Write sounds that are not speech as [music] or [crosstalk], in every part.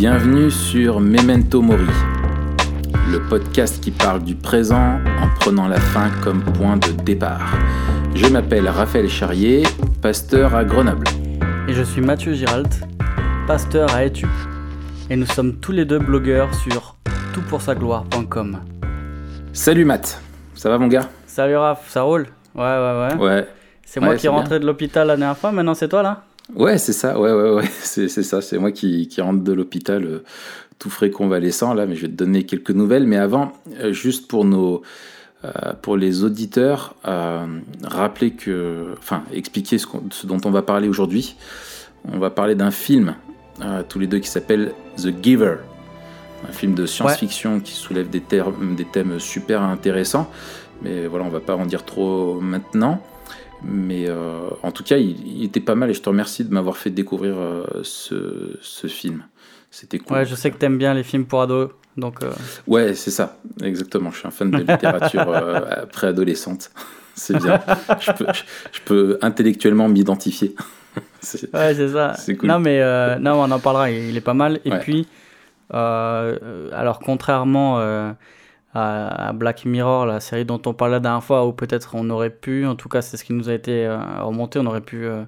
Bienvenue sur Memento Mori, le podcast qui parle du présent en prenant la fin comme point de départ. Je m'appelle Raphaël Charrier, pasteur à Grenoble. Et je suis Mathieu Giralt, pasteur à Etu. Et nous sommes tous les deux blogueurs sur toutpoursagloire.com. Salut Matt, ça va mon gars? Salut Raph, ça roule? Ouais, ouais, ouais. Ouais. C'est moi qui rentré de l'hôpital la dernière fois, maintenant c'est toi là? Ouais, c'est ça, ouais, ouais, ouais, [laughs] c'est ça, c'est moi qui, qui rentre de l'hôpital euh, tout frais convalescent là, mais je vais te donner quelques nouvelles. Mais avant, euh, juste pour nos, euh, pour les auditeurs, rappeler que, enfin, expliquer ce, dont on va parler aujourd'hui. On va parler d'un film, tous les deux, qui s'appelle The Giver, un film de science-fiction qui soulève des, termes, des thèmes super intéressants. Mais voilà, on va pas en dire trop maintenant. Mais euh, en tout cas, il, il était pas mal et je te remercie de m'avoir fait découvrir euh, ce, ce film. C'était cool. Ouais, je sais que t'aimes bien les films pour ados, donc euh, Ouais, c'est ça, exactement. Je suis un fan de littérature [laughs] préadolescente. [laughs] C'est bien. Je peux, je, je peux intellectuellement m'identifier. [laughs] Ouais, c'est ça. C'est cool. Non, mais non, on en parlera, il, il est pas mal. Et Ouais. puis, alors contrairement à, à Black Mirror, la série dont on parlait la dernière fois, où peut-être on aurait pu, en tout cas c'est ce qui nous a été euh, remonté, on aurait pu euh,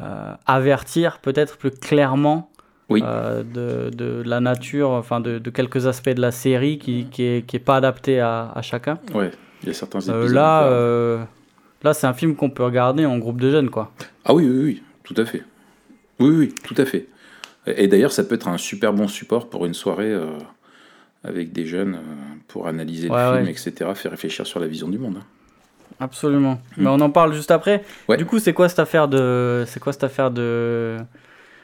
euh, avertir peut-être plus clairement Oui. euh, de, de la nature, enfin de, de quelques aspects de la série qui, qui, est, qui est pas adapté à, à chacun. Ouais, il y a certains Euh, épisodes. là, euh, là c'est un film qu'on peut regarder en groupe de jeunes, quoi. Ah oui, oui, oui, tout à fait. Oui, oui, tout à fait. Et et d'ailleurs, ça peut être un super bon support pour une soirée avec des jeunes euh, pour analyser Ouais, le film, ouais. etc., faire réfléchir sur la vision du monde. hein. Absolument. Mm. Mais on en parle juste après. Ouais. Du coup, c'est quoi cette affaire de, c'est quoi cette affaire de,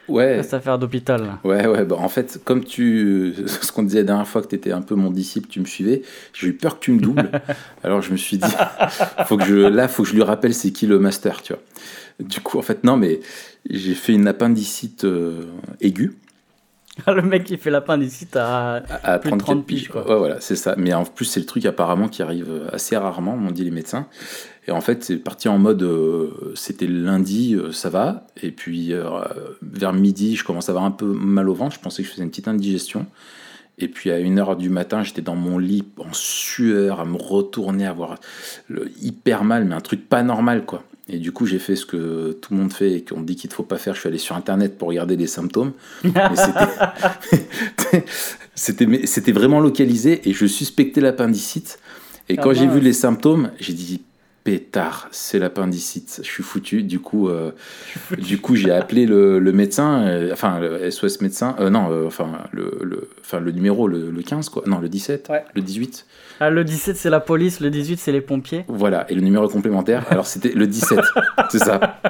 Ouais, cette affaire d'hôpital ouais, ouais. Bah, en fait, comme tu, [laughs] ce qu'on disait la dernière fois que tu étais un peu mon disciple, tu me suivais, j'ai eu peur que tu me doubles. [laughs] Alors je me suis dit, [laughs] faut que je, là, faut que je lui rappelle c'est qui le master, tu vois. Du coup, en fait, non, mais j'ai fait une appendicite euh, aiguë. [laughs] Le mec qui fait l'appendicite à. à Plus de 34 30 piges, quoi. Ouais, voilà, c'est ça. Mais en plus, c'est le truc apparemment qui arrive assez rarement, m'ont dit les médecins. Et en fait, c'est parti en mode, euh, c'était lundi, euh, ça va. Et puis, euh, vers midi, je commence à avoir un peu mal au ventre. Je pensais que je faisais une petite indigestion. Et puis, à 1h du matin, j'étais dans mon lit en sueur, à me retourner, à avoir le, hyper mal, mais un truc pas normal, quoi. Et du coup, j'ai fait ce que tout le monde fait et qu'on dit qu'il ne faut pas faire. Je suis allé sur Internet pour regarder les symptômes. [laughs] C'était- vraiment localisé et je suspectais l'appendicite. Et Ah quand j'ai vu les symptômes, j'ai dit pétard, c'est l'appendicite. Je suis foutu. Du coup, euh, du coup, j'ai appelé le, le médecin, euh, enfin le SOS médecin. euh, non, enfin le, le, enfin le numéro, le, le 15 quoi. Non, le 17, Ouais. le 18. Ah, le 17 c'est la police, le 18 c'est les pompiers. Voilà. Et le numéro complémentaire. Alors c'était le 17. [laughs] c'est ça.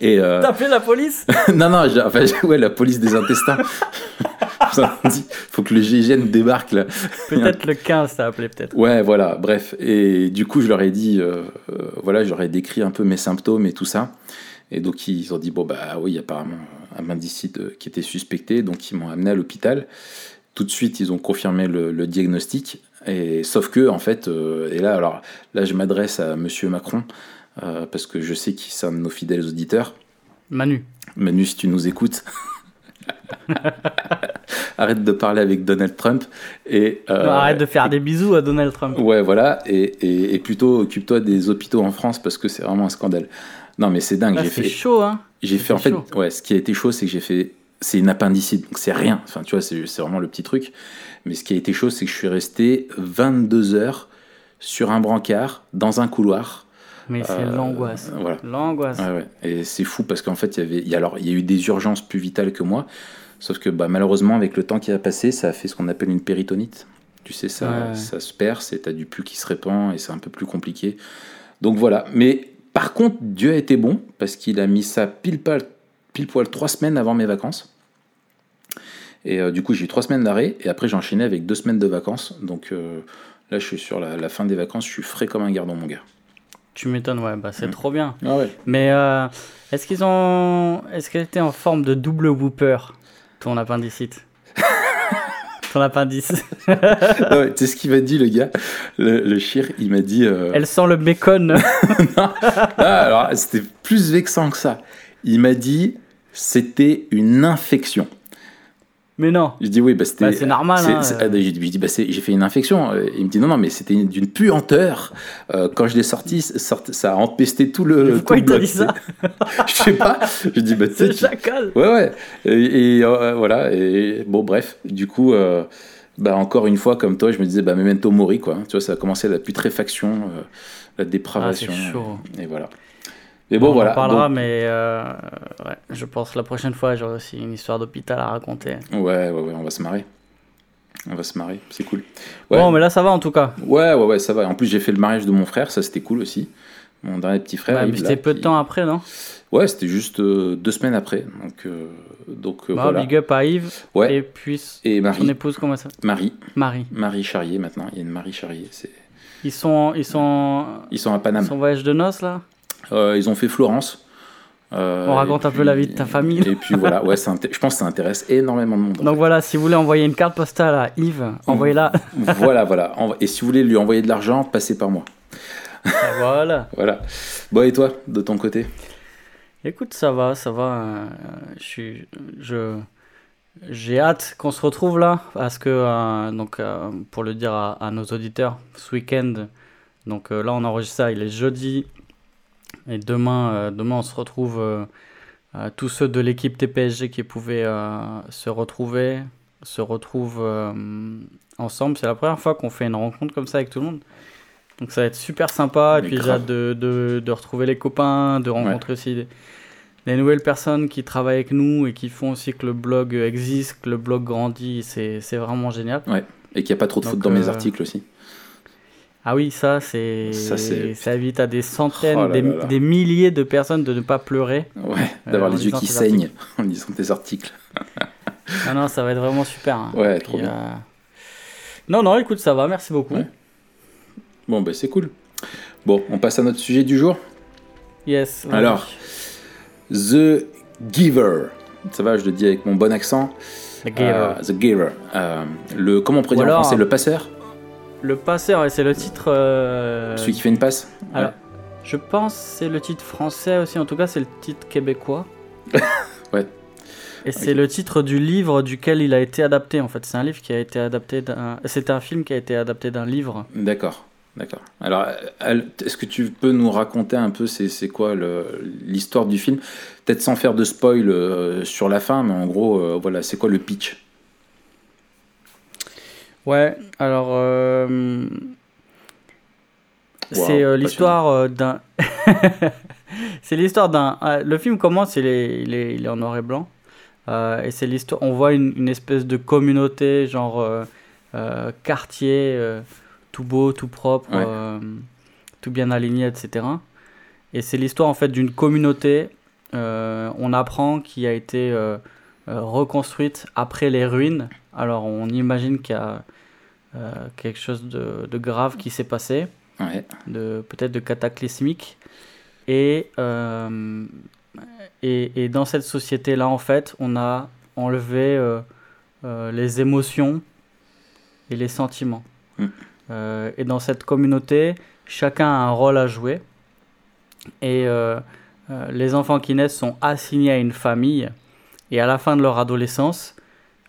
Et T'as appelé la police? [laughs] Non, non, enfin, ouais, la police des intestins. [laughs] [laughs] Ça me dit, faut que le GIGN débarque là. Peut-être le 15 t'as appelé peut-être. Ouais, voilà, bref. Et du coup, je leur ai dit, euh, euh, voilà, ai décrit un peu mes symptômes et tout ça. Et donc, ils ont dit, bon, bah oui, apparemment, un indicide euh, qui était suspecté. Donc, ils m'ont amené à l'hôpital. Tout de suite, ils ont confirmé le, le diagnostic. Et sauf que, en fait, euh, et là, alors, là, je m'adresse à Monsieur Macron, parce que je sais qu'il c'est un de nos fidèles auditeurs. Manu. Manu, si tu nous écoutes, [laughs] arrête de parler avec Donald Trump et euh, Non, arrête de faire des bisous à Donald Trump. Ouais, voilà, et, et, et plutôt occupe-toi des hôpitaux en France parce que c'est vraiment un scandale. Non, mais c'est dingue. J'ai fait, chaud, hein. j'ai fait en fait, chaud. ouais, ce qui a été chaud, c'est que j'ai fait, c'est une appendicite, donc c'est rien. Enfin, tu vois, c'est vraiment le petit truc. Mais ce qui a été chaud, c'est que je suis resté 22 heures sur un brancard dans un couloir. Mais c'est Euh, l'angoisse. Voilà. L'angoisse. Ouais, ouais. Et c'est fou parce qu'en fait, il y avait, il y a, alors, il y a eu des urgences plus vitales que moi. Sauf que bah, malheureusement, avec le temps qui a passé, ça a fait ce qu'on appelle une péritonite. Tu sais, ça, Ouais, ça se perce et t'as du pus qui se répand et c'est un peu plus compliqué. Donc voilà. Mais par contre, Dieu a été bon parce qu'il a mis ça pile, poil- pile poil trois semaines avant mes vacances. Et euh, du coup, j'ai eu trois semaines d'arrêt et après, j'ai enchaîné avec deux semaines de vacances. Donc euh, là, je suis sur la, la fin des vacances, je suis frais comme un gardon, mon gars. Tu m'étonnes, ouais, bah c'est trop bien. Ah ouais. Mais euh, est-ce qu'ils ont. Est-ce qu'elle était en forme de double whooper, ton appendicite? [laughs] Ton appendice. Ouais, sais ce qu'il m'a dit, le gars? Le, le chir, il m'a dit. euh, Elle sent le bacon. [laughs] Ah, alors, c'était plus vexant que ça. Il m'a dit c'était une infection. Mais non. Je dis oui, bah, c'était. Bah, c'est normal, hein, euh. ah, bah, c'est- j'ai fait une infection. Euh, Il me dit non, non, mais c'était une- d'une puanteur. Euh, quand je l'ai sorti, ça sorti- ça a empesté tout le. Pourquoi tout il t'a dit ça. [laughs] Je sais pas. Je dis, bah, [laughs] C'est chacal. Ouais, ouais. Et, et, euh, voilà. Et bon, bref. Du coup, bah, encore une fois, comme toi, je me disais, bah, memento mori, quoi. Tu vois, ça a commencé la putréfaction, la dépravation. Ah, chaud. Et voilà. Mais bon, on voilà. en parlera, Donc, mais euh, ouais, je pense la prochaine fois, j'aurai aussi une histoire d'hôpital à raconter. ouais, ouais, ouais, on va se marrer. On va se marrer. C'est cool. Ouais. Bon, mais là, ça va en tout cas. Ouais, ouais, ouais, ça va. En plus, j'ai fait le mariage de mon frère, ça c'était cool aussi. Mon dernier petit frère. Ouais, c'était peu de temps après, non? Ouais, c'était juste euh, deux semaines après. Donc, euh, donc euh, Bah, voilà. Big up à Yves. Ouais. Et puis Et son Marie, épouse, comment ça Marie, Marie. Marie Charrier maintenant. Il y a une Marie Charrier. C'est... Ils sont, ils sont, Ils sont à ils Paname. sont en voyage de noces là? Ils ont fait Florence. Euh, On raconte et un peu la vie de ta famille. Et puis voilà, [laughs] ouais, ça je pense que ça intéresse énormément de monde. Donc voilà, si vous voulez envoyer une carte postale à Yves, envoyez-la. fait. [laughs] voilà, voilà. Et si vous voulez lui envoyer de l'argent, passez par moi. voilà. [laughs] Voilà. Bon, et toi, de ton côté? Écoute, ça va, ça va. euh, je suis, je, j'ai hâte qu'on se retrouve là, parce que euh, donc euh, pour le dire à, à nos auditeurs, ce week-end, donc euh, là on enregistre ça, il est jeudi, et demain, euh, demain on se retrouve euh, euh, tous ceux de l'équipe TPSG qui pouvaient se retrouver, se retrouvent euh, ensemble. C'est la première fois qu'on fait une rencontre comme ça avec tout le monde. Donc ça va être super sympa. Et puis j'ai hâte de, de, de retrouver les copains, de rencontrer aussi des, des nouvelles personnes qui travaillent avec nous et qui font aussi que le blog existe, que le blog grandit. C'est vraiment génial. Et qu'il n'y a pas trop de fautes dans mes articles aussi. Ah oui, ça, c'est Ça, c'est- ça évite à des centaines, Oh là des, là là. des milliers de personnes de ne pas pleurer. Ouais, Euh, d'avoir les yeux qui saignent [laughs] en lisant tes articles. Non, [laughs] non, ça va être vraiment super. hein. Ouais, Puis, trop bien. euh, Non, non, écoute, ça va, merci beaucoup. Ouais. Bon, ben c'est cool. Bon, on passe à notre sujet du jour. Yes. Alors, The Giver. Ça va, je le dis avec mon bon accent. The Giver. Euh, the Giver. Le, comment on pourrait Ou dire en français Le passeur? Le passeur, c'est le titre. euh, Celui qui fait une passe Alors, je pense que c'est le titre français aussi, en tout cas c'est le titre québécois. [laughs] Ouais. Et c'est le titre du livre duquel il a été adapté en fait. C'est un livre qui a été adapté d'un. C'est un film qui a été adapté d'un livre. D'accord. D'accord. Alors, est-ce que tu peux nous raconter un peu c'est c'est quoi l'histoire du film? Peut-être sans faire de spoil euh, sur la fin, mais en gros, euh, voilà, c'est quoi le pitch? Ouais, alors. euh, Wow, c'est euh, l'histoire euh, d'un. [laughs] c'est l'histoire d'un. euh, le film commence, il est, il est, il est en noir et blanc. Euh, et c'est l'histoire. On voit une, une espèce de communauté, genre euh, euh, quartier, euh, tout beau, tout propre, Ouais. euh, tout bien aligné, etc. Et c'est l'histoire en fait d'une communauté. euh, on apprend qui a été euh, euh, reconstruite après les ruines. Alors on imagine qu'il y a euh, quelque chose de, de grave qui s'est passé Ouais. de peut-être de cataclysmique et, euh, et et dans cette société là en fait on a enlevé euh, les émotions et les sentiments Mm. Et dans cette communauté chacun a un rôle à jouer et les enfants qui naissent sont assignés à une famille et à la fin de leur adolescence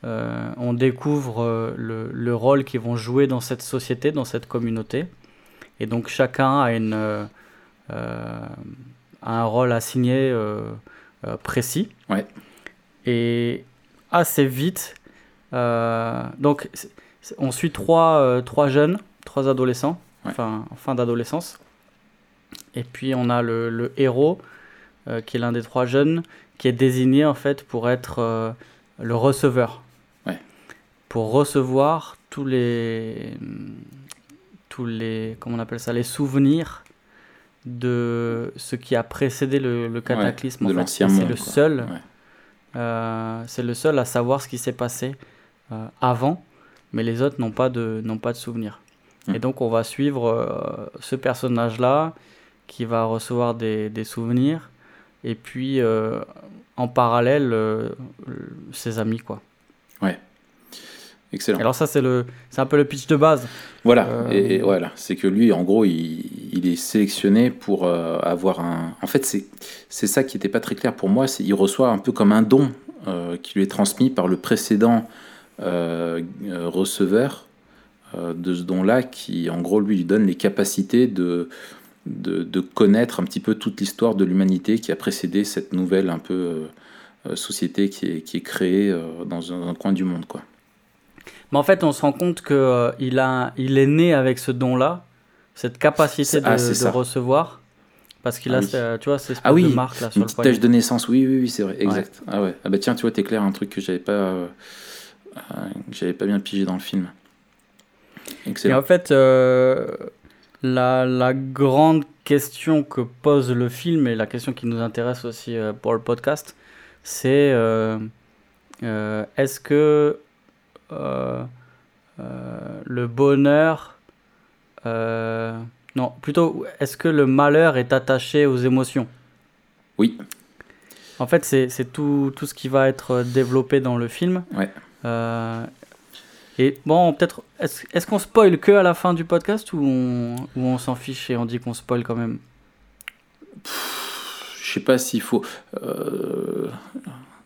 euh, on découvre euh, le, le rôle qu'ils vont jouer dans cette société, dans cette communauté. Et donc chacun a, une, euh, a un rôle assigné euh, précis. Ouais. Et assez vite, donc on suit trois, trois jeunes, trois adolescents, Ouais. enfin en fin d'adolescence. Et puis on a le, le héros, qui est l'un des trois jeunes, qui est désigné en fait pour être le receveur. Ouais. Pour recevoir tous les tous les comment on appelle ça les souvenirs de ce qui a précédé le, le cataclysme Et c'est le seul Ouais. euh, c'est le seul à savoir ce qui s'est passé euh, avant mais les autres n'ont pas de n'ont pas de souvenirs. Et donc on va suivre euh, ce personnage là qui va recevoir des, des souvenirs et puis euh, en parallèle ses amis quoi Excellent. alors ça c'est le c'est un peu le pitch de base Voilà, Euh, et, et voilà, c'est que lui, en gros, il, il est sélectionné pour euh, avoir un. En fait, c'est c'est ça qui n'était pas très clair pour moi. C'est il reçoit un peu comme un don qui lui est transmis par le précédent receveur de ce don-là, qui en gros lui donne les capacités de, de, connaître un petit peu toute l'histoire de l'humanité qui a précédé cette nouvelle un peu société qui est, qui est créée dans un, coin du monde. Quoi. Mais en fait, on se rend compte qu'il a il est né avec ce don-là, cette capacité de, ah, de recevoir. Parce qu'il ah a, tu vois, c'est ah oui, de marque là sur une petite tache de naissance, oui, oui, oui, c'est vrai, exact. Ah ouais, ah bah tiens, tu vois, t'es clair, un truc que j'avais pas, euh, j'avais pas bien pigé dans le film. Excellent. Et en fait, euh, la, la, grande question que pose le film et la question qui nous intéresse aussi euh, pour le podcast, c'est est-ce que le bonheur non, plutôt, est-ce que le malheur est attaché aux émotions? Oui. En fait, c'est tout, tout, ce qui va être développé dans le film. Ouais. Euh, et bon, peut-être, est-ce est qu'on spoil que à la fin du podcast ou on, ou on s'en fiche et on dit qu'on spoil quand même? Je sais pas s'il faut. Euh,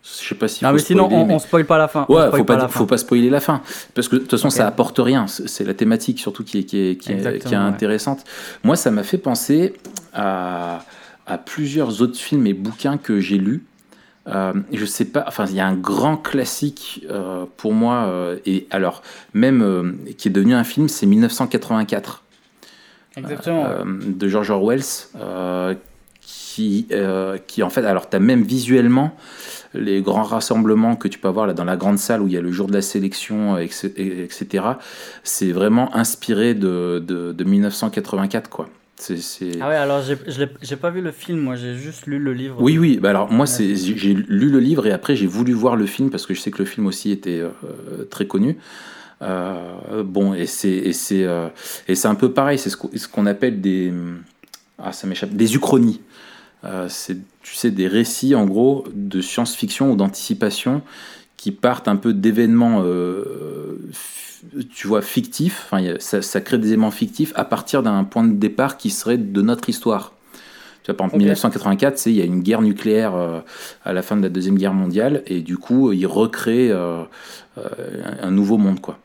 je sais pas si. Non, mais sinon, on, ne spoil pas la fin. Ouais, faut pas, faut pas spoiler la fin. Parce que de toute façon, ça apporte rien. C'est la thématique surtout qui est, qui est, qui est, intéressante. Moi, ça m'a fait penser à, à, plusieurs autres films et bouquins que j'ai lus. Euh, je sais pas, enfin, il y a un grand classique euh, pour moi, euh, et alors, même euh, qui est devenu un film, c'est 1984. Exactement. de George Orwell, qui, qui en fait, alors, tu as même visuellement les grands rassemblements que tu peux avoir là dans la grande salle où il y a le jour de la sélection, etc. C'est vraiment inspiré de, de, 1984, quoi. Ah ouais, alors j'ai, pas vu le film, moi j'ai juste lu le livre. Oui, oui, bah alors moi j'ai lu le livre et après j'ai voulu voir le film parce que je sais que le film aussi était euh, très connu. Euh, bon, et c'est, euh, et c'est un peu pareil, c'est ce qu'on, appelle des. Ah, ça m'échappe, des uchronies. Euh, c'est, tu sais, des récits en gros de science-fiction ou d'anticipation qui partent un peu d'événements, euh, tu vois, fictifs. Enfin, ça, crée des éléments fictifs à partir d'un point de départ qui serait de notre histoire. Tu vois, par exemple, 1984, il y a une guerre nucléaire euh, à la fin de la Deuxième Guerre mondiale, et du coup, il recrée un nouveau monde, quoi.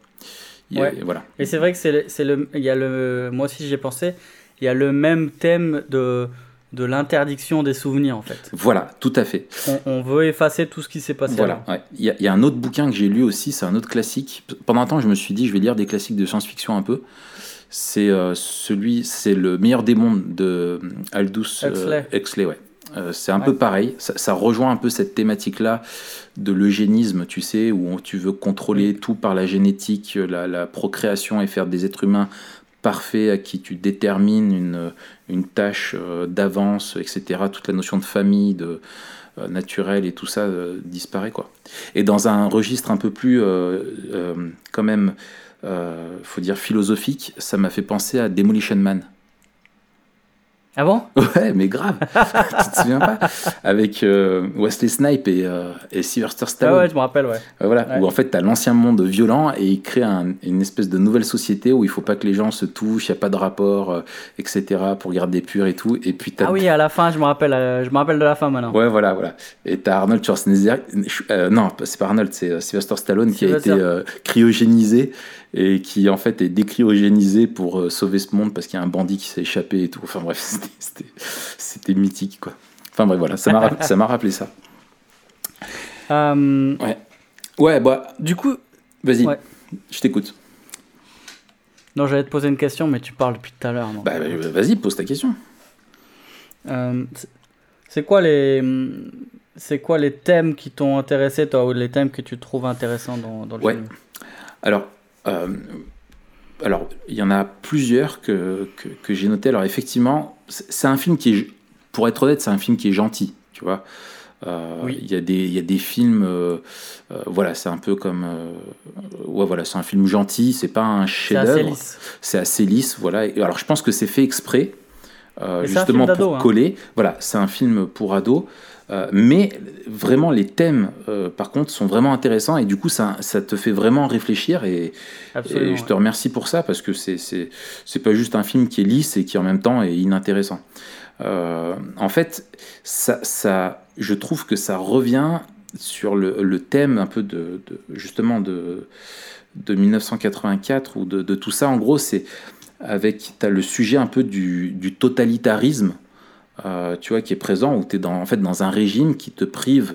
voilà. Et c'est vrai que c'est le, il y a le, moi aussi j'ai pensé, il y a le même thème de de l'interdiction des souvenirs en fait. Voilà, tout à fait. On, veut effacer tout ce qui s'est passé. Voilà, il y, a un autre bouquin que j'ai lu aussi, c'est un autre classique. Pendant un temps, je me suis dit, je vais lire des classiques de science-fiction un peu. C'est euh, celui, c'est le meilleur des mondes de Aldous euh, Huxley. ouais. Euh, c'est un peu pareil, ça, rejoint un peu cette thématique-là de l'eugénisme, tu sais, où tu veux contrôler tout par la génétique, la, la, procréation et faire des êtres humains parfait à qui tu détermines une, une tâche euh, d'avance, etc. Toute la notion de famille, de euh, naturel et tout ça euh, disparaît quoi. Et dans un registre un peu plus quand même, faut dire philosophique, ça m'a fait penser à Demolition Man. Ah bon? Ouais, mais grave. [laughs] tu te souviens pas? Avec euh, Wesley Snipe et, euh, et Sylvester Stallone. Ah ouais, je me rappelle, ouais. voilà, où en fait, tu as l'ancien monde violent et il crée une espèce de nouvelle société où il faut pas que les gens se touchent, il n'y a pas de rapport, euh, etc., pour garder pur et tout. Et puis ah oui, à la fin, je me rappelle, je me rappelle de la fin maintenant. Ouais, voilà, voilà. Et tu as Arnold Schwarzenegger. non, c'est pas Arnold, c'est Sylvester Stallone qui a été cryogénisé et qui en fait est décryogénisé pour euh, sauver ce monde parce qu'il y a un bandit qui s'est échappé et tout. Enfin bref, [laughs] c'était mythique quoi. Enfin bref, voilà, ça m'a rappelé ça. Euh, ouais. Ouais, bah. Du coup. Vas-y, je t'écoute. Non, j'allais te poser une question, mais tu parles depuis tout à l'heure. Bah, bah, vas-y, pose ta question. Euh, c'est quoi les. C'est quoi les thèmes qui t'ont intéressé, toi, ou les thèmes que tu trouves intéressants dans, dans le ouais. film? Alors, alors, il y en a plusieurs que, que, j'ai noté. Alors, effectivement, c'est un film qui est, pour être honnête, c'est un film qui est gentil, tu vois. Euh, oui. Il y, a des, il y a des films, euh, voilà, c'est un peu comme, ouais, voilà, c'est un film gentil, c'est pas un chef-d'œuvre, c'est assez lisse, voilà. alors, je pense que c'est fait exprès, justement pour hein. coller. Voilà, c'est un film pour ados. Euh, mais vraiment, les thèmes, euh, par contre, sont vraiment intéressants et du coup, ça, ça te fait vraiment réfléchir. Et, je te remercie pour ça parce que c'est, pas juste un film qui est lisse et qui en même temps est inintéressant. Euh, en fait, ça, ça, je trouve que ça revient sur le, le, thème un peu de, de justement de, de 1984 ou de, de tout ça. En gros, c'est avec as le sujet un peu du, du totalitarisme, euh, tu vois, qui est présent, où tu es dans, en fait dans un régime qui te prive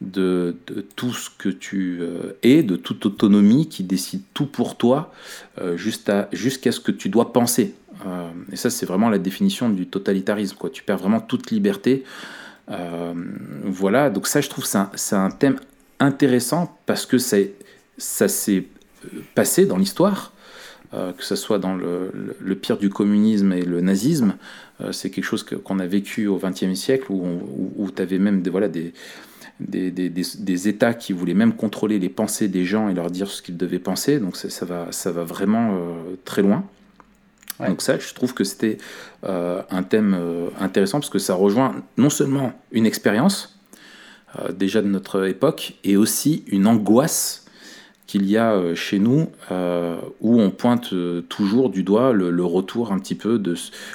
de, tout ce que tu euh, es, de toute autonomie, qui décide tout pour toi, euh, jusqu'à ce que tu dois penser. Euh, et ça, c'est vraiment la définition du totalitarisme. Quoi. Tu perds vraiment toute liberté. Voilà, donc ça, je trouve, c'est un, un, thème intéressant parce que ça, s'est passé dans l'histoire. Que ce soit dans le, le, pire du communisme et le nazisme, c'est quelque chose qu'on a vécu au XXe siècle où, où, où tu avais même des, voilà, des, des, des, des, États qui voulaient même contrôler les pensées des gens et leur dire ce qu'ils devaient penser. Donc ça, ça, va, ça va vraiment euh, très loin. Ouais. Donc ça, je trouve que c'était euh, un thème euh, intéressant parce que ça rejoint non seulement une expérience euh, déjà de notre époque et aussi une angoisse qu'il y a euh, chez nous euh, où on pointe euh, toujours du doigt le, le, retour un petit peu de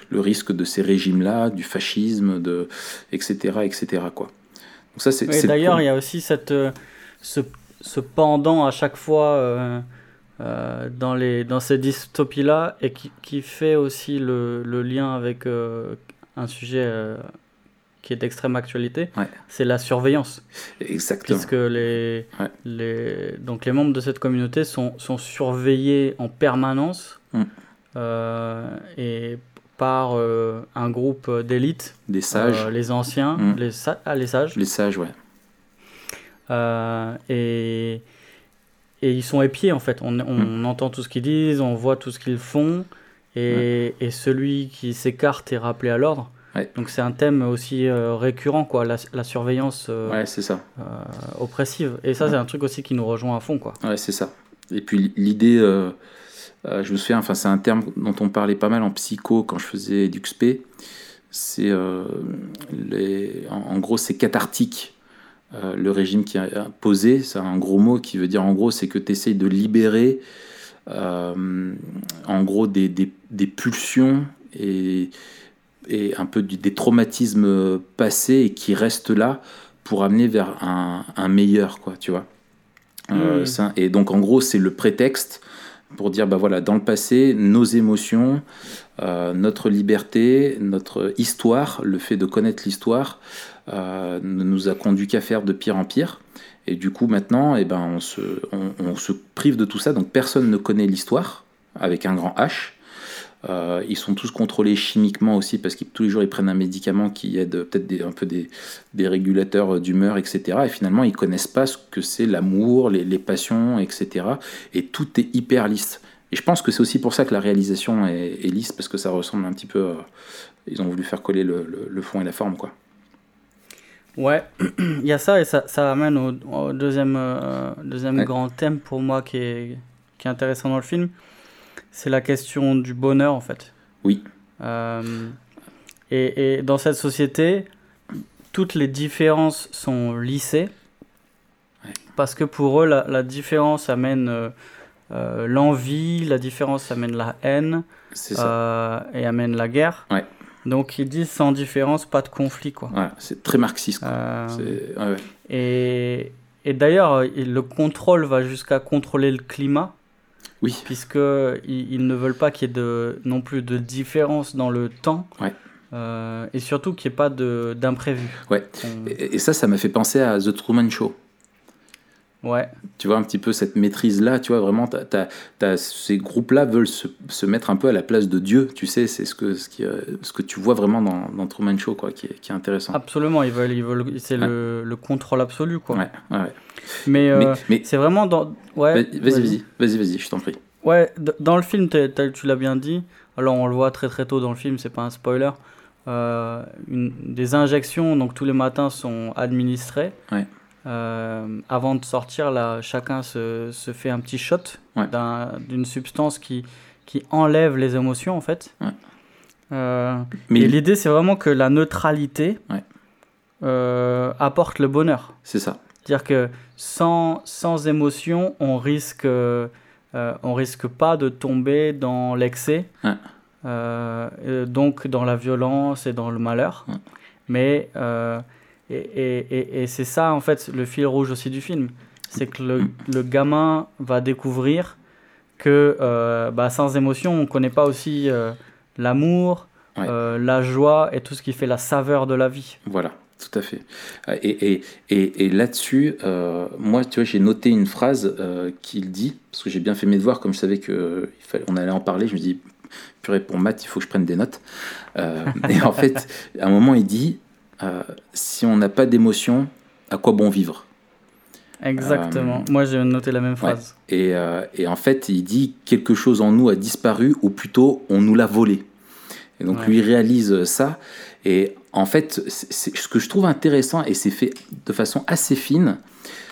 le risque de ces régimes-là, du fascisme, de, etc., etc. Quoi. Donc ça, c'est, oui, d'ailleurs, il y a aussi cette, ce, ce, pendant à chaque fois euh, euh, dans, les, dans ces dystopies-là et qui, qui, fait aussi le, le lien avec un sujet qui est d'extrême actualité, ouais. c'est la surveillance. Exactement. Puisque les, ouais. les, donc les membres de cette communauté sont, sont surveillés en permanence mm. euh, et par euh, un groupe d'élite. Des sages. Euh, les anciens, mm. les, sa ah, les sages. Les sages, ouais. Et, et ils sont épiés en fait. On, on mm. entend tout ce qu'ils disent, on voit tout ce qu'ils font. Et, et celui qui s'écarte est rappelé à l'ordre. Ouais. Donc c'est un thème aussi euh, récurrent, quoi, la, la surveillance euh, ouais, c'est ça. Euh, oppressive. Et ça, ouais. c'est un truc aussi qui nous rejoint à fond. Quoi. Ouais, c'est ça. Et puis l'idée, je me souviens, enfin, c'est un terme dont on parlait pas mal en psycho quand je faisais du XP. C'est les, en, en, gros, c'est cathartique. le régime qui est imposé, c'est un gros mot qui veut dire en gros, c'est que tu essayes de libérer en gros des, des, des pulsions et et un peu des traumatismes passés et qui restent là pour amener vers un, un meilleur, quoi, tu vois. Mmh. Euh, ça, et donc, en gros, c'est le prétexte pour dire, bah voilà, dans le passé, nos émotions, euh, notre liberté, notre histoire, le fait de connaître l'histoire, euh, ne nous a conduit qu'à faire de pire en pire. Et du coup, maintenant, eh ben, on, se, on, on se prive de tout ça. Donc, personne ne connaît l'histoire, avec un grand H. Euh, ils sont tous contrôlés chimiquement aussi parce que tous les jours ils prennent un médicament qui aide peut-être un peu des, des régulateurs d'humeur, etc. Et finalement ils connaissent pas ce que c'est l'amour, les, les, passions, etc. Et tout est hyper lisse. Et je pense que c'est aussi pour ça que la réalisation est, est, lisse parce que ça ressemble un petit peu. Euh, ils ont voulu faire coller le, le, le, fond et la forme, quoi. Ouais, [clears throat] il y a ça et ça, ça amène au, au deuxième, euh, deuxième ouais. grand thème pour moi qui est, qui est intéressant dans le film c'est la question du bonheur en fait. Oui. Euh, et, et, dans cette société, toutes les différences sont lissées ouais. parce que pour eux, la, la différence amène euh, euh, l'envie, la différence amène la haine euh, et amène la guerre. Ouais. Donc ils disent sans différence, pas de conflit. quoi. Ouais, c'est très marxiste. Ouais, et, et d'ailleurs, le contrôle va jusqu'à contrôler le climat. Oui. Puisqu'ils ils ne veulent pas qu'il y ait de, non plus de différence dans le temps. Ouais. Euh, et surtout qu'il n'y ait pas d'imprévu. Ouais. On... Et, et, ça, ça m'a fait penser à The Truman Show. Ouais. Tu vois un petit peu cette maîtrise-là, tu vois, vraiment, t as, t as, t as, ces groupes-là veulent se, se, mettre un peu à la place de Dieu, tu sais, c'est ce que, ce, qui, euh, ce que tu vois vraiment dans, dans Truman Show, quoi, qui est, qui est intéressant. Absolument, ils veulent, ils veulent, c'est ouais. le, le, contrôle absolu, quoi. Ouais, ouais, ouais. Mais, euh, mais, mais c'est vraiment dans. Ouais. Vas-y, vas-y, vas-y, vas-y, je t'en prie. Ouais, dans le film, tu l'as bien dit. Alors, on le voit très très tôt dans le film, c'est pas un spoiler. Euh, une, des injections, donc tous les matins, sont administrées. Ouais. Euh, avant de sortir, là, chacun se, se fait un petit shot ouais. d'une un, substance qui, qui enlève les émotions, en fait. Ouais. Euh, Mais et l'idée, c'est vraiment que la neutralité ouais. euh, apporte le bonheur. C'est ça. C'est-à-dire que sans, sans émotion, on risque, on risque pas de tomber dans l'excès, donc dans la violence et dans le malheur. Mais Et, et, et, c'est ça, en fait, le fil rouge aussi du film. C'est que le, le, gamin va découvrir que euh, bah, sans émotion, on ne connaît pas aussi euh, l'amour, euh, la joie et tout ce qui fait la saveur de la vie. Voilà, tout à fait. Et, et, et là-dessus, moi, tu vois, j'ai noté une phrase qu'il dit, parce que j'ai bien fait mes devoirs, comme je savais qu'on allait en parler, je me dis, purée, pour maths, il faut que je prenne des notes. [laughs] et en fait, à un moment, il dit, euh, si on n'a pas d'émotion, à quoi bon vivre? Exactement. Euh, Moi, j'ai noté la même phrase. Et, euh, et, en fait, il dit quelque chose en nous a disparu, ou plutôt, on nous l'a volé. Et donc, lui réalise ça. Et en fait, c'est ce que je trouve intéressant, et c'est fait de façon assez fine,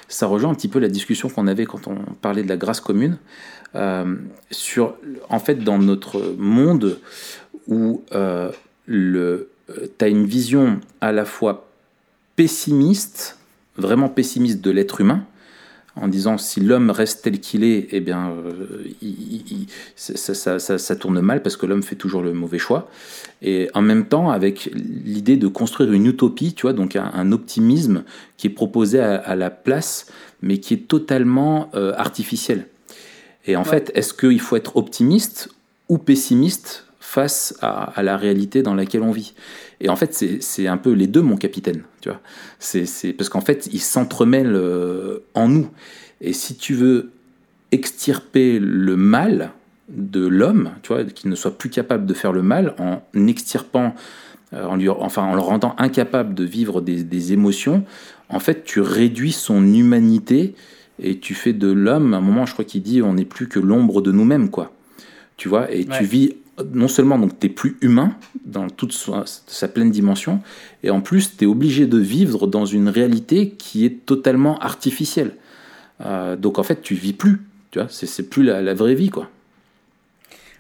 ça rejoint un petit peu la discussion qu'on avait quand on parlait de la grâce commune. sur, en fait, dans notre monde où le, tu as une vision à la fois pessimiste, vraiment pessimiste de l'être humain, en disant si l'homme reste tel qu'il est, eh bien, euh, ça, tourne mal parce que l'homme fait toujours le mauvais choix. Et en même temps, avec l'idée de construire une utopie, tu vois, donc un, optimisme qui est proposé à, la place, mais qui est totalement euh, artificiel. Et en fait, est-ce qu'il faut être optimiste ou pessimiste? Face à, la réalité dans laquelle on vit. Et en fait, c'est un peu les deux, mon capitaine. Tu vois, c'est parce qu'en fait, ils s'entremêlent euh, en nous. Et si tu veux extirper le mal de l'homme, tu vois, qu'il ne soit plus capable de faire le mal en extirpant, euh, en lui, enfin, en le rendant incapable de vivre des, émotions, en fait, tu réduis son humanité et tu fais de l'homme, à un moment, je crois qu'il dit, on n'est plus que l'ombre de nous-mêmes, quoi. Tu vois, et tu vis non seulement donc tu es plus humain dans toute sa, pleine dimension, et en plus tu es obligé de vivre dans une réalité qui est totalement artificielle. Euh, donc en fait tu vis plus, tu vois, c'est plus la, vraie vie quoi.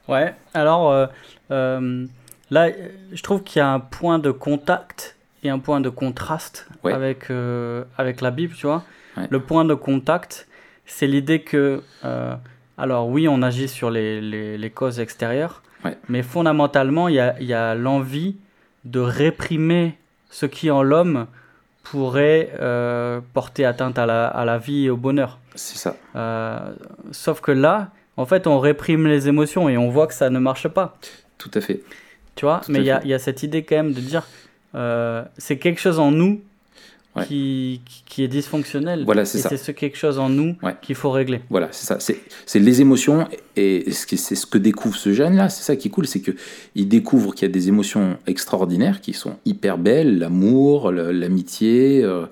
Ouais, alors euh, euh, là je trouve qu'il y a un point de contact et un point de contraste avec, avec la Bible, tu vois. Le point de contact, c'est l'idée que, alors oui, on agit sur les, les, les causes extérieures, mais fondamentalement, il y a, l'envie de réprimer ce qui en l'homme pourrait euh, porter atteinte à la, vie et au bonheur. C'est ça. Euh, sauf que là, en fait, on réprime les émotions et on voit que ça ne marche pas. Tout à fait. Tu vois, mais il y, y a, cette idée quand même de dire, euh, c'est quelque chose en nous qui, qui, est dysfonctionnel. Voilà, c'est ça. C'est ce quelque chose en nous qu'il faut régler. Voilà, c'est ça. C'est les émotions et c'est ce que découvre ce jeune-là. C'est ça qui est cool, c'est qu'il découvre qu'il y a des émotions extraordinaires qui sont hyper belles, l'amour, l'amitié, euh,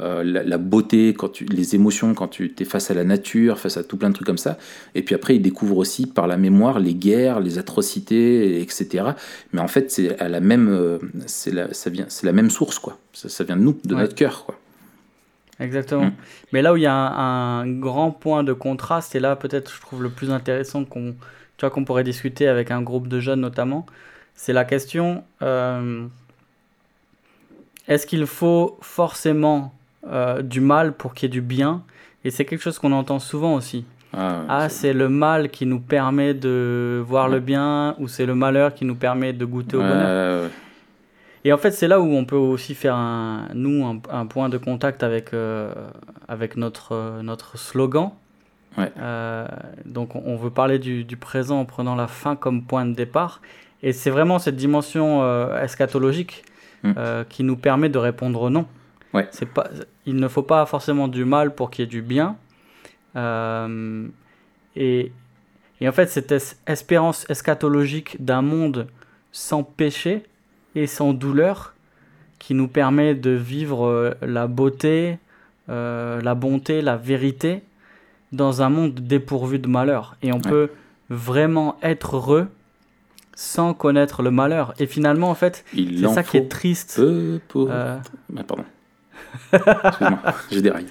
euh, la, beauté, quand tu, les émotions quand tu es face à la nature, face à tout plein de trucs comme ça. Et puis après, il découvre aussi par la mémoire les guerres, les atrocités, etc. Mais en fait, c'est à la même, euh, c'est la, ça vient, c'est la même source, quoi. Ça, ça vient de nous, de notre cœur. Quoi. Exactement. Mm. Mais là où il y a un, grand point de contraste, et là peut-être je trouve le plus intéressant qu'on qu'on pourrait discuter avec un groupe de jeunes notamment, c'est la question euh, est-ce qu'il faut forcément euh, du mal pour qu'il y ait du bien? Et c'est quelque chose qu'on entend souvent aussi. Ah, ah c'est le mal qui nous permet de voir le bien, ou c'est le malheur qui nous permet de goûter au bonheur? Et en fait, c'est là où on peut aussi faire, un, nous, un, point de contact avec, euh, avec notre, euh, notre slogan. Euh, donc, on veut parler du, du, présent en prenant la fin comme point de départ. Et c'est vraiment cette dimension eschatologique mm. qui nous permet de répondre non. Ouais. C'est pas, il ne faut pas forcément du mal pour qu'il y ait du bien. et, et en fait, cette espérance eschatologique d'un monde sans péché, et sans douleur qui nous permet de vivre euh, la beauté, euh, la bonté, la vérité dans un monde dépourvu de malheur. Et on peut vraiment être heureux sans connaître le malheur. Et finalement, en fait, c'est ça qui est triste. pour... Euh... Ah, pardon. [laughs] Excuse-moi, je déraille.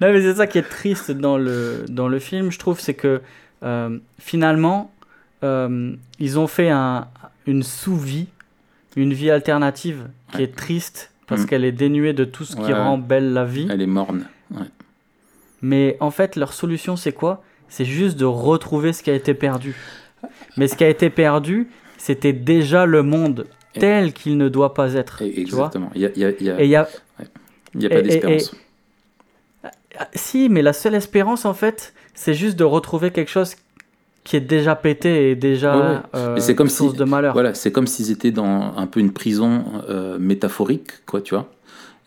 Non, mais c'est ça qui est triste dans le, dans le film, je trouve, c'est que euh, finalement, ils ont fait un, une sous-vie une vie alternative qui est triste parce mm. qu'elle est dénuée de tout ce qui rend belle la vie. Elle est morne. Mais en fait, leur solution, c'est quoi? C'est juste de retrouver ce qui a été perdu. Mais ce qui a été perdu, c'était déjà le monde tel qu'il ne doit pas être. exactement. Il n'y a, a, y a, et a, pas d'espérance. Si, mais la seule espérance, en fait, c'est juste de retrouver quelque chose qui est déjà pété et déjà euh, c'est comme source si, de malheur. Voilà, c'est comme s'ils étaient dans un peu une prison euh, métaphorique, quoi, tu vois.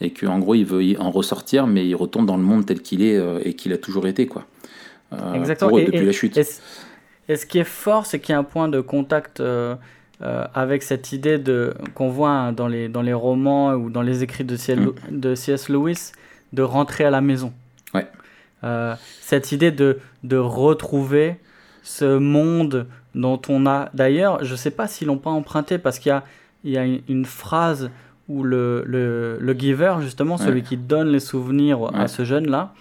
Et qu'en gros, il veut en ressortir, mais il retourne dans le monde tel qu'il est euh, et qu'il a toujours été, quoi. Euh, Exactement. Pour eux, depuis la chute. Et, ce qui est fort, c'est qu'il y a un point de contact avec cette idée de qu'on voit dans les, dans les romans ou dans les écrits de C.S. Mm. de C.S. Lewis de rentrer à la maison. Ouais. cette idée de, de retrouver ce monde dont on a. D'ailleurs, je ne sais pas s'ils l'ont pas emprunté parce qu'il y y a une, phrase où le, le, le, giver, justement, celui qui donne les souvenirs à ce jeune-là,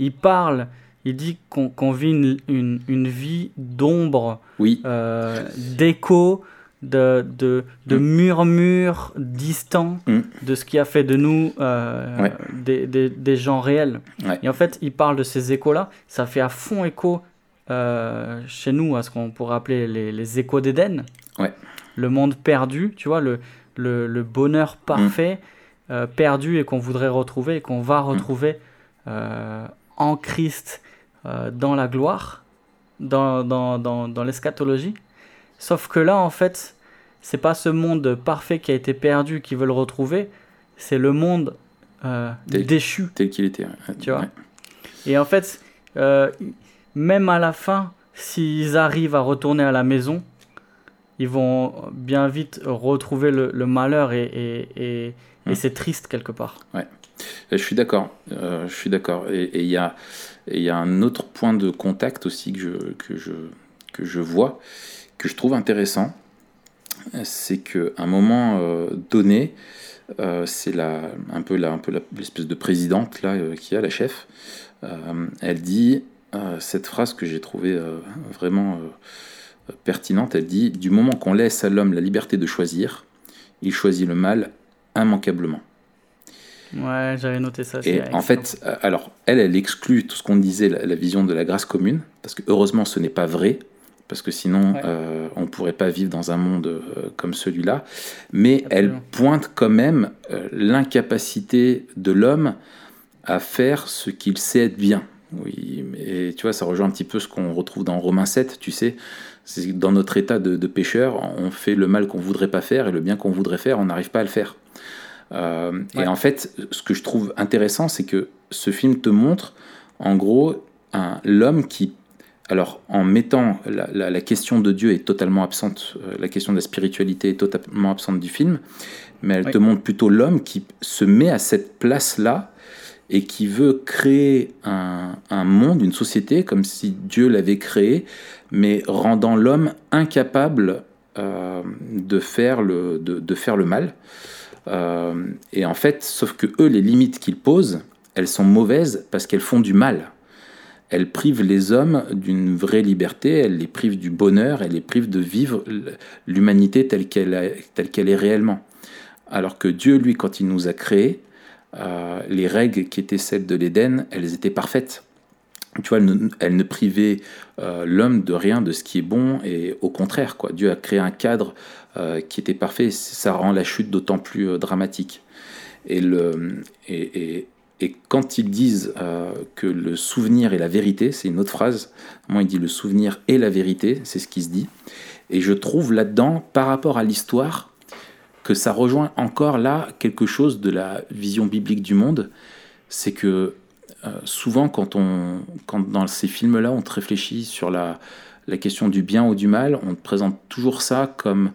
il parle, il dit qu'on vit une, une, vie d'ombre, oui. euh, d'écho, de, de, de mm. murmures distants mm. de ce qui a fait de nous euh, des, des, des, gens réels. Et en fait, il parle de ces échos-là, ça fait à fond écho euh, chez nous à ce qu'on pourrait appeler les, les échos d'Éden. Ouais. Le monde perdu, tu vois, le, le, le bonheur parfait, mm. euh, perdu et qu'on voudrait retrouver et qu'on va mm. retrouver euh, en Christ dans la gloire, dans, dans, dans, dans l'eschatologie. Sauf que là, en fait, c'est pas ce monde parfait qui a été perdu qui veut le retrouver, c'est le monde déchu. Tel qu'il était. Tu vois? Et en fait, même à la fin, s'ils arrivent à retourner à la maison, ils vont bien vite retrouver le, malheur et, et, et, hmm. c'est triste quelque part. Ouais, je suis d'accord. Euh, je suis d'accord. Et il y a, y a un autre point de contact aussi que je, que je, que je vois, que je trouve intéressant. C'est qu'à un moment euh, donné, euh, c'est la, un peu l'espèce de présidente là qui a la chef. elle dit euh, cette phrase que j'ai trouvée euh, vraiment euh, pertinente. Elle dit Du moment qu'on laisse à l'homme la liberté de choisir, il choisit le mal immanquablement. Ouais, j'avais noté ça. Et en fait, alors, elle, elle exclut tout ce qu'on disait, la, vision de la grâce commune, parce que heureusement, ce n'est pas vrai, parce que sinon, on ne pourrait pas vivre dans un monde comme celui-là. Mais elle pointe quand même l'incapacité de l'homme à faire ce qu'il sait être bien. Oui, mais tu vois, ça rejoint un petit peu ce qu'on retrouve dans Romains 7, tu sais. C'est dans notre état de, pécheur, on fait le mal qu'on voudrait pas faire et le bien qu'on voudrait faire, on n'arrive pas à le faire. Euh, et en fait, ce que je trouve intéressant, c'est que ce film te montre, en gros, l'homme qui, alors en mettant la, question de Dieu est totalement absente, euh, la question de la spiritualité est totalement absente du film, mais elle te montre plutôt l'homme qui se met à cette place-là et qui veut créer un, monde, une société, comme si Dieu l'avait créé, mais rendant l'homme incapable euh, de, faire le, mal. Euh, et en fait, sauf que eux, les limites qu'ils posent, elles sont mauvaises parce qu'elles font du mal. Elles privent les hommes d'une vraie liberté, elles les privent du bonheur, elles les privent de vivre l'humanité telle qu'elle telle qu'elle est réellement. Alors que Dieu, lui, quand il nous a créés, euh, les règles qui étaient celles de l'Éden, elles étaient parfaites. Tu vois, elles ne, privaient euh, l'homme de rien de ce qui est bon, et au contraire, quoi. Dieu a créé un cadre euh, qui était parfait, ça rend la chute d'autant plus dramatique. Et, le, et, et, quand ils disent que le souvenir est la vérité, c'est une autre phrase, moi il dit le souvenir est la vérité, c'est ce qui se dit. Et je trouve là-dedans, par rapport à l'histoire, que ça rejoint encore là quelque chose de la vision biblique du monde, c'est que euh, souvent quand, on, quand dans ces films-là on te réfléchit sur la, la question du bien ou du mal, on te présente toujours ça comme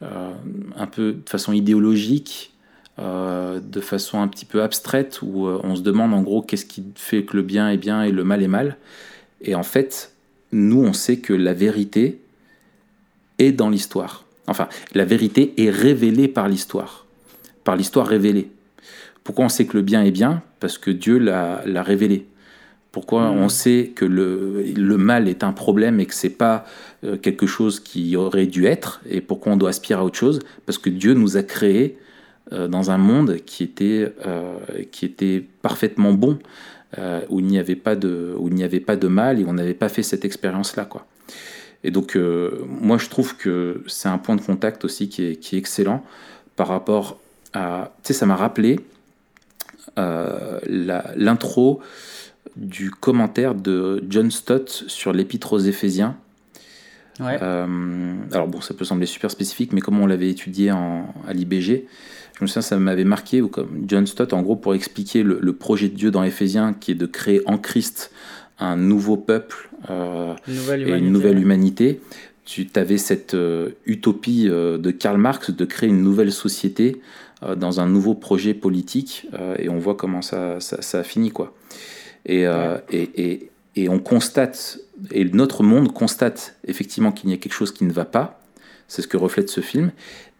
euh, un peu de façon idéologique, euh, de façon un petit peu abstraite, où on se demande en gros qu'est-ce qui fait que le bien est bien et le mal est mal. Et en fait, nous on sait que la vérité est dans l'histoire. Enfin, la vérité est révélée par l'histoire, par l'histoire révélée. Pourquoi on sait que le bien est bien? Parce que Dieu l'a révélé. Pourquoi mmh. on sait que le, le, mal est un problème et que c'est pas euh, quelque chose qui aurait dû être Et pourquoi on doit aspirer à autre chose? Parce que Dieu nous a créés euh, dans un monde qui était, euh, qui était parfaitement bon, où il n'y avait pas de, où il n'y avait pas de mal et on n'avait pas fait cette expérience là, quoi. Et donc, moi, je trouve que c'est un point de contact aussi qui est, qui est excellent par rapport à. Tu sais, ça m'a rappelé l'intro du commentaire de John Stott sur l'Épître aux Éphésiens. Euh, alors bon, ça peut sembler super spécifique, mais comme on l'avait étudié en, à l'IBG, je me souviens, ça m'avait marqué, ou comme John Stott, en gros, pour expliquer le, projet de Dieu dans Éphésiens, qui est de créer en Christ un nouveau peuple euh, et une nouvelle humanité. Tu avais cette euh, utopie de Karl Marx de créer une nouvelle société dans un nouveau projet politique, et on voit comment ça, ça, a fini, quoi. Et, et, et on constate, et notre monde constate effectivement qu'il y a quelque chose qui ne va pas, c'est ce que reflète ce film,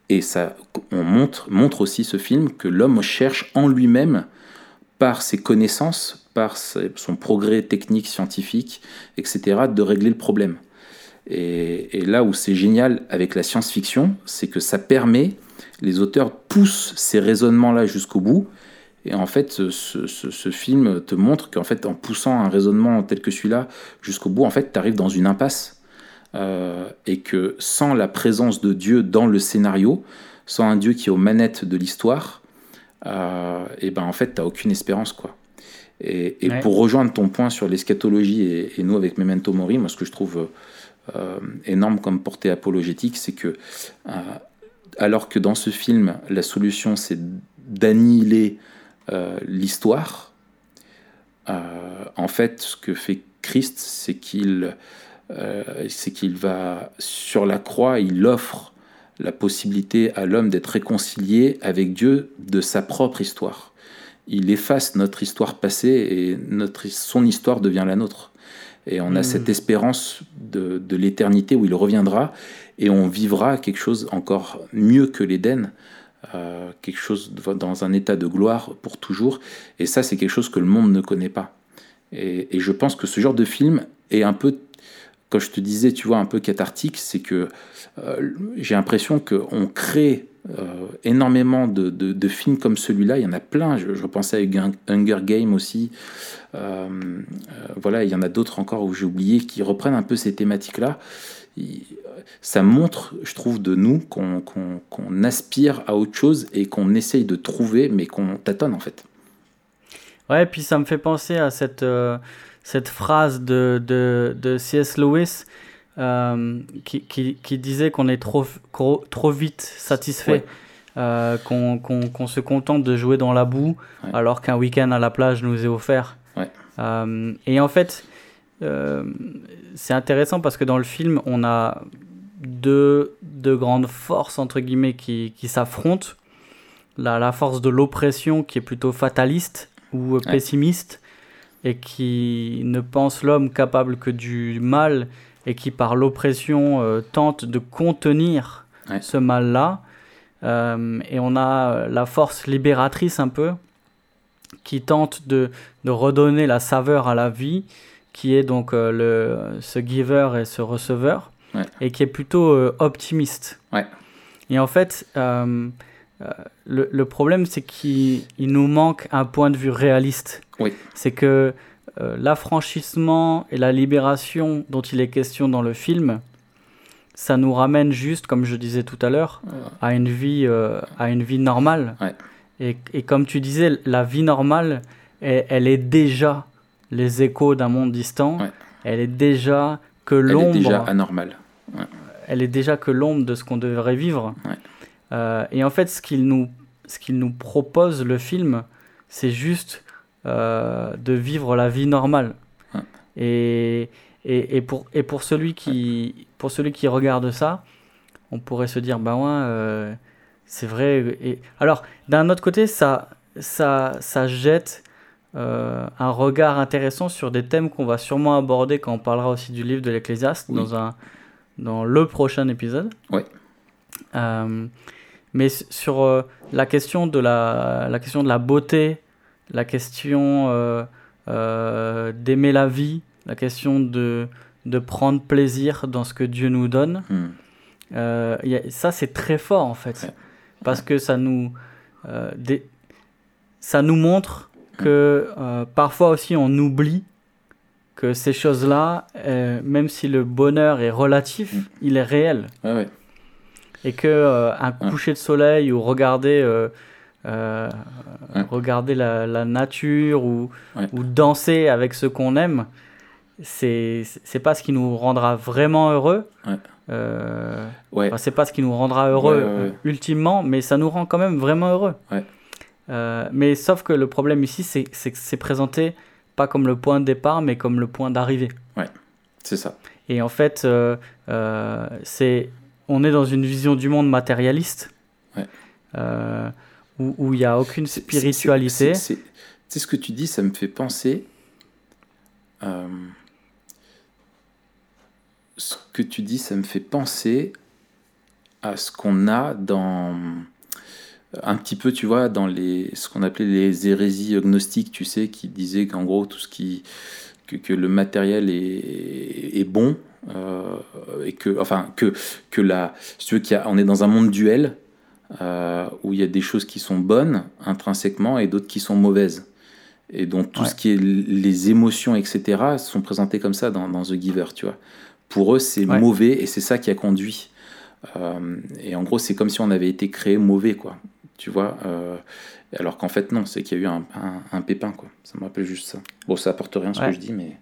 et ça, on montre, montre aussi ce film que l'homme cherche en lui-même, par ses connaissances, par son progrès technique, scientifique, etc., de régler le problème. Et, là où c'est génial avec la science-fiction, c'est que ça permet, les auteurs poussent ces raisonnements-là jusqu'au bout, et en fait, ce, film te montre qu'en fait, en poussant un raisonnement tel que celui-là jusqu'au bout, en fait, tu arrives dans une impasse. Euh, et que sans la présence de Dieu dans le scénario, sans un Dieu qui est aux manettes de l'histoire, euh, et ben en fait, tu n'as aucune espérance. quoi. Et, pour rejoindre ton point sur l'eschatologie et, nous avec Memento Mori, moi ce que je trouve euh, énorme comme portée apologétique, c'est que alors que dans ce film, la solution c'est d'annihiler euh, l'histoire, euh, en fait, ce que fait Christ, c'est qu'il euh, c'est qu'il va sur la croix, il offre la possibilité à l'homme d'être réconcilié avec Dieu de sa propre histoire. Il efface notre histoire passée et notre, son histoire devient la nôtre. Et on a hmm. cette espérance de, de l'éternité où il reviendra et on vivra quelque chose encore mieux que l'Éden, euh, quelque chose dans un état de gloire pour toujours. Et ça, c'est quelque chose que le monde ne connaît pas. Et, je pense que ce genre de film est un peu, comme je te disais, tu vois, un peu cathartique. C'est que euh, j'ai l'impression qu'on crée euh, énormément de, de, films comme celui-là. Il y en a plein. Je, repensais à Hunger Game aussi. voilà, il y en a d'autres encore où j'ai oublié qui reprennent un peu ces thématiques-là ça montre, je trouve, de nous qu'on aspire à autre chose et qu'on essaye de trouver, mais qu'on tâtonne en fait. Ouais, puis ça me fait penser à cette, euh, cette phrase de, de, de C.S. Lewis euh, qui, qui, qui, disait qu'on est trop, trop, vite satisfait, euh, qu'on se contente de jouer dans la boue alors qu'un week-end à la plage nous est offert. et en fait, c'est intéressant parce que dans le film, on a deux, deux grandes forces, entre guillemets, qui, qui s'affrontent. La, la, force de l'oppression qui est plutôt fataliste ou pessimiste et qui ne pense l'homme capable que du mal et qui par l'oppression euh, tente de contenir ce mal-là. Euh, et on a la force libératrice un peu qui tente de, de redonner la saveur à la vie, qui est donc euh, le, ce giver et ce receveur et qui est plutôt euh, optimiste. Ouais. Et en fait, euh, euh, le, le, problème, c'est qu'il nous manque un point de vue réaliste. Oui. C'est que l'affranchissement et la libération dont il est question dans le film, ça nous ramène juste, comme je disais tout à l'heure, à une vie, à une vie normale. Ouais. Et, et, comme tu disais, la vie normale, elle, elle est déjà les échos d'un monde distant. Ouais. Elle est déjà que l'ombre. Elle est déjà anormale. Elle est déjà que l'ombre de ce qu'on devrait vivre. Euh, et en fait, ce qu'il nous, ce qu'il nous propose, le film, c'est juste euh, de vivre la vie normale. Et, et, et, pour, et pour, celui qui, pour celui qui regarde ça, on pourrait se dire, bah ouais, euh, c'est vrai. Et, alors, d'un autre côté, ça, ça, ça jette un regard intéressant sur des thèmes qu'on va sûrement aborder quand on parlera aussi du livre de l'Ecclésiaste dans un dans le prochain épisode. Oui. Euh, mais sur euh, la, question de la, la question de la beauté, la question euh, d'aimer la vie, la question de, de prendre plaisir dans ce que Dieu nous donne, hmm. a, ça c'est très fort en fait. Parce que ça nous, des, ça nous montre que parfois aussi on oublie que ces choses-là, euh, même si le bonheur est relatif, Mm. il est réel. Ouais. Et que euh, un coucher de soleil ou regarder, euh, euh, Ouais. regarder la, la nature ou, Ouais. ou danser avec ce qu'on aime, c'est c'est pas ce qui nous rendra vraiment heureux. Ouais. Euh. Enfin, c'est pas ce qui nous rendra heureux ultimement, mais ça nous rend quand même vraiment heureux. Euh, mais sauf que le problème ici, c'est que c'est présenté pas comme le point de départ, mais comme le point d'arrivée. C'est ça. Et en fait, euh, c'est on est dans une vision du monde matérialiste, Ouais. Où il n'y a aucune spiritualité. Tu sais ce que tu dis, ça me fait penser. euh, ce que tu dis, ça me fait penser à ce qu'on a dans un petit peu, tu vois, dans les ce qu'on appelait les hérésies gnostiques, tu sais, qui disaient qu'en gros tout ce qui que, que le matériel est, est bon euh, et que enfin que que la si tu veux qu'il y a- on est dans un monde duel euh, où il y a des choses qui sont bonnes intrinsèquement et d'autres qui sont mauvaises. Et donc tout Ouais. ce qui est les émotions, etc., sont présentées comme ça dans, dans The Giver, tu vois. Pour eux, c'est Ouais. mauvais et c'est ça qui a conduit. Euh, et en gros, c'est comme si on avait été créé mauvais, quoi. Tu vois euh, Alors qu'en fait, non, c'est qu'il y a eu un, un- un pépin, quoi. Ça me rappelle juste ça. Bon, ça apporte rien ce Ouais. que je dis, mais.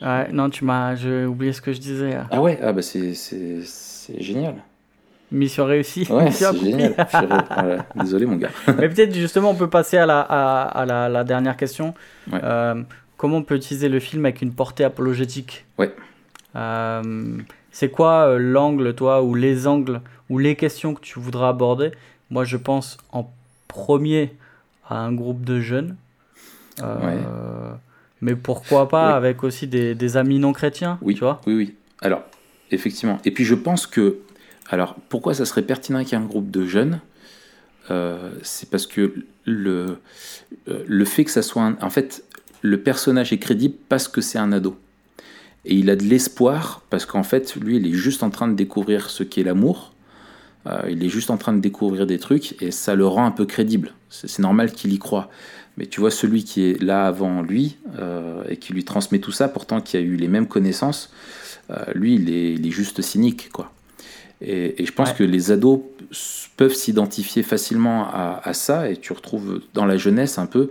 Ouais, non, tu m'as, j'ai oublié ce que je disais. Ah ouais, ah bah c'est génial. Mission réussie. Ouais, mission c'est génial. Voilà. [laughs] Désolé, mon gars. Mais peut-être justement, on peut passer à la, à, à la, la dernière question. Ouais. Euh, comment on peut utiliser le film avec une portée apologétique Ouais. Euh, c'est quoi euh, l'angle, toi, ou les angles, ou les questions que tu voudras aborder? Moi, je pense en premier à un groupe de jeunes. Euh, Mais pourquoi pas Oui. avec aussi des, des amis non chrétiens Oui, tu vois? Oui, oui. Alors, effectivement. Et puis je pense que, alors, pourquoi ça serait pertinent qu'il y ait un groupe de jeunes Euh, C'est parce que le, euh, le fait que ça soit, un- en fait, le personnage est crédible parce que c'est un ado. Et il a de l'espoir parce qu'en fait, lui, il est juste en train de découvrir ce qu'est l'amour. Euh, il est juste en train de découvrir des trucs et ça le rend un peu crédible. C'est normal qu'il y croit. Mais tu vois, celui qui est là avant lui et qui lui transmet tout ça, pourtant qui a eu les mêmes connaissances, lui, il est, il est juste cynique, quoi. Et, et je pense Ouais. que les ados peuvent s'identifier facilement à, à ça, et tu retrouves dans la jeunesse un peu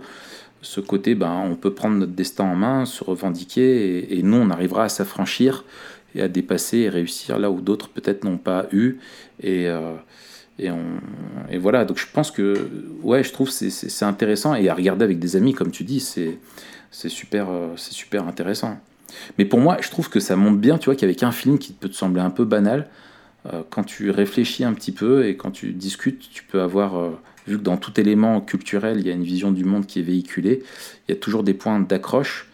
ce côté, ben, on peut prendre notre destin en main, se revendiquer, et, et nous, on arrivera à s'affranchir et à dépasser et réussir là où d'autres peut-être n'ont pas eu. Et, euh, et, on, et voilà, donc je pense que, ouais, je trouve c'est- intéressant, et à regarder avec des amis, comme tu dis, c'est super, euh, c'est super intéressant. Mais pour moi, je trouve que ça montre bien, tu vois, qu'avec un film qui peut te sembler un peu banal, quand tu réfléchis un petit peu et quand tu discutes, tu peux avoir, euh, vu que dans tout élément culturel, il y a une vision du monde qui est véhiculée, il y a toujours des points d'accroche.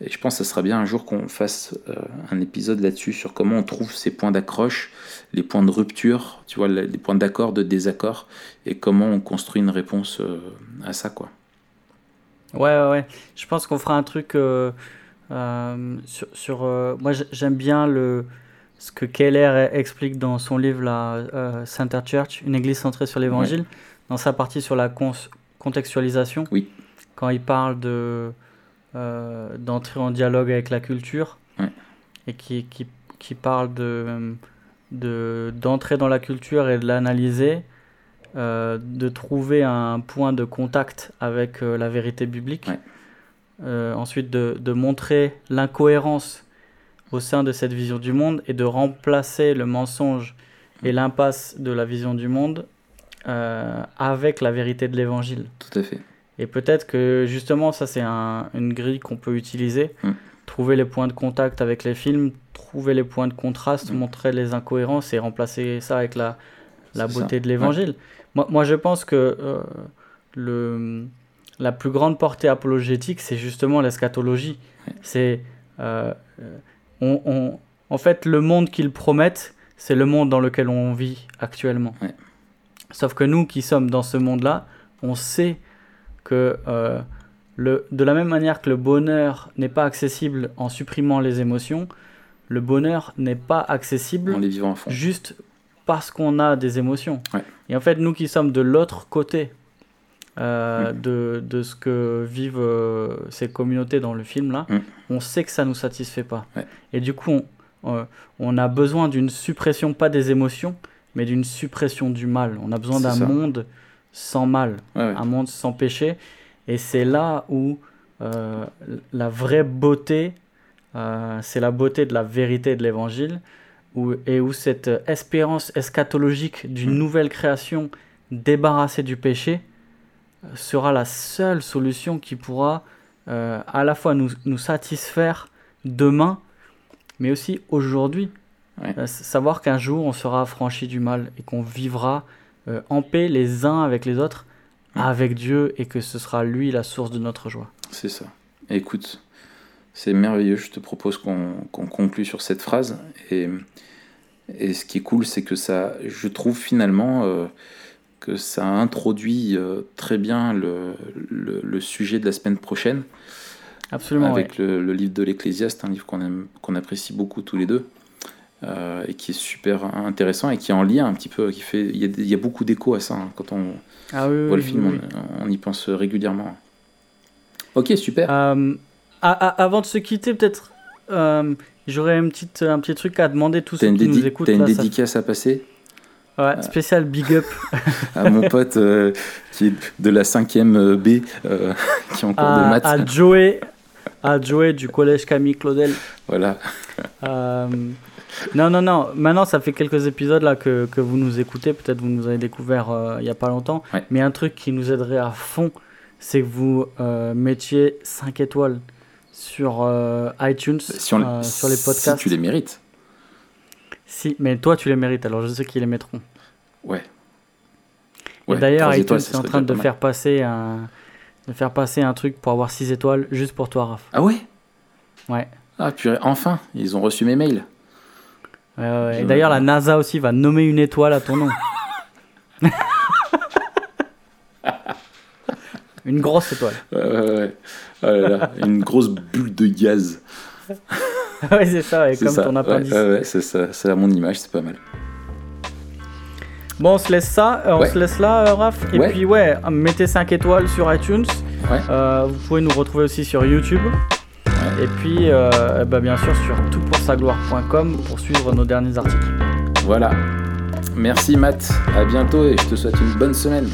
Et je pense que ça sera bien un jour qu'on fasse euh, un épisode là-dessus, sur comment on trouve ces points d'accroche, les points de rupture, tu vois, les points d'accord, de désaccord, et comment on construit une réponse euh, à ça, quoi. Ouais, ouais, ouais. Je pense qu'on fera un truc euh, euh, sur. euh, moi, j'aime bien le, ce que Keller explique dans son livre, la euh, Center Church, une église centrée sur l'évangile, dans sa partie sur la contextualisation. Oui. Quand il parle de euh, d'entrer en dialogue avec la culture Ouais. et qui, qui, qui parle de de- d'entrer dans la culture et de l'analyser, euh, de trouver un point de contact avec euh, la vérité biblique, Ouais. Euh, ensuite de, de montrer l'incohérence au sein de cette vision du monde et de remplacer le mensonge et l'impasse de la vision du monde euh, avec la vérité de l'évangile. Tout à fait. Et peut-être que justement, ça c'est un- une grille qu'on peut utiliser. Mm. Trouver les points de contact avec les films, trouver les points de contraste, Mm. montrer les incohérences et remplacer ça avec la, la C'est ça. beauté de l'évangile. Moi, moi, je pense que euh, le, la plus grande portée apologétique, c'est justement l'eschatologie. C'est. euh, euh, on, on- en fait, le monde qu'ils promettent, c'est le monde dans lequel on vit actuellement. Ouais. Sauf que nous qui sommes dans ce monde-là, on sait que euh, le, de la même manière que le bonheur n'est pas accessible en supprimant les émotions, le bonheur n'est pas accessible En les vivant à fond. juste parce qu'on a des émotions. Ouais. Et en fait, nous qui sommes de l'autre côté euh, de, de, ce que vivent euh, ces communautés dans le film là, Mm. on sait que ça nous satisfait pas. Ouais. Et du coup, on, euh, on a besoin d'une suppression, pas des émotions, mais d'une suppression du mal. On a besoin d'un monde sans mal, Ouais, ouais. un monde sans péché. Et c'est là où euh, la vraie beauté, c'est la beauté de la vérité de l'évangile, où, et où cette espérance eschatologique d'une Mm. nouvelle création débarrassée du péché sera la seule solution qui pourra euh, à la fois nous, nous satisfaire demain, mais aussi aujourd'hui. Ouais. Euh, savoir qu'un jour on sera affranchi du mal et qu'on vivra euh, en paix les uns avec les autres, avec Dieu, et que ce sera lui la source de notre joie. C'est ça. Écoute, c'est merveilleux. Je te propose qu'on qu'on conclue sur cette phrase. Et, et ce qui est cool, c'est que ça, je trouve finalement que ça introduit euh, très bien le, le- le sujet de la semaine prochaine Absolument. avec ouais. le, le livre de l'Ecclésiaste, un livre qu'on aime- qu'on apprécie beaucoup tous les deux. euh, et qui est super intéressant et qui est en lien un petit peu, qui fait, il y a, il y a beaucoup d'écho à ça hein, quand on Ah oui, voit oui, le film, oui. On, on y pense régulièrement. Ok, super. Euh, avant de se quitter, peut-être, j'aurais un petit truc à demander tous ceux qui nous écoutent. t'as une là, ça- dédicace à passer? Ouais, spécial big up [laughs] à mon pote euh, qui est de la 5e B, euh, [laughs] qui est en cours de maths. à Joey, à Joey du collège Camille Claudel. Voilà. Euh, non, non, non. Maintenant, ça fait quelques épisodes là que, que vous nous écoutez. Peut-être vous nous avez découvert euh, il y a pas longtemps. Ouais. Mais un truc qui nous aiderait à fond, c'est que vous euh, mettiez 5 étoiles sur euh, iTunes, Si, on, euh, sur les podcasts. si tu les mérites. Si, mais toi, tu les mérites. Alors, je sais qu'ils les mettront. Ouais. Et d'ailleurs, iTunes est en train de faire passer un de faire passer un truc pour avoir 6 étoiles juste pour toi, Raph. Ah ouais? Ouais. Ah purée, enfin, ils ont reçu mes mails. Ouais, ouais. Et d'ailleurs, la NASA aussi va nommer une étoile à ton nom. [laughs] une grosse étoile. Ouais, ouais, ouais. Oh là là, une grosse bulle de gaz. [laughs] ouais, c'est ça, ouais, C'est comme ça. ton appendice. Ouais, ouais, c'est ça. C'est à mon image, c'est pas mal. Bon, on se laisse ça, euh, on se laisse là, euh, Raph. Et puis, ouais, mettez 5 étoiles sur iTunes. Ouais. Euh, vous pouvez nous retrouver aussi sur YouTube. Et puis, euh, bah, bien sûr, sur toutpoursagloire.com pour suivre nos derniers articles. Voilà. Merci Matt, à bientôt et je te souhaite une bonne semaine.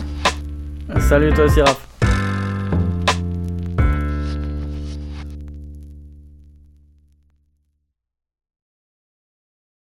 Salut toi aussi, Raph.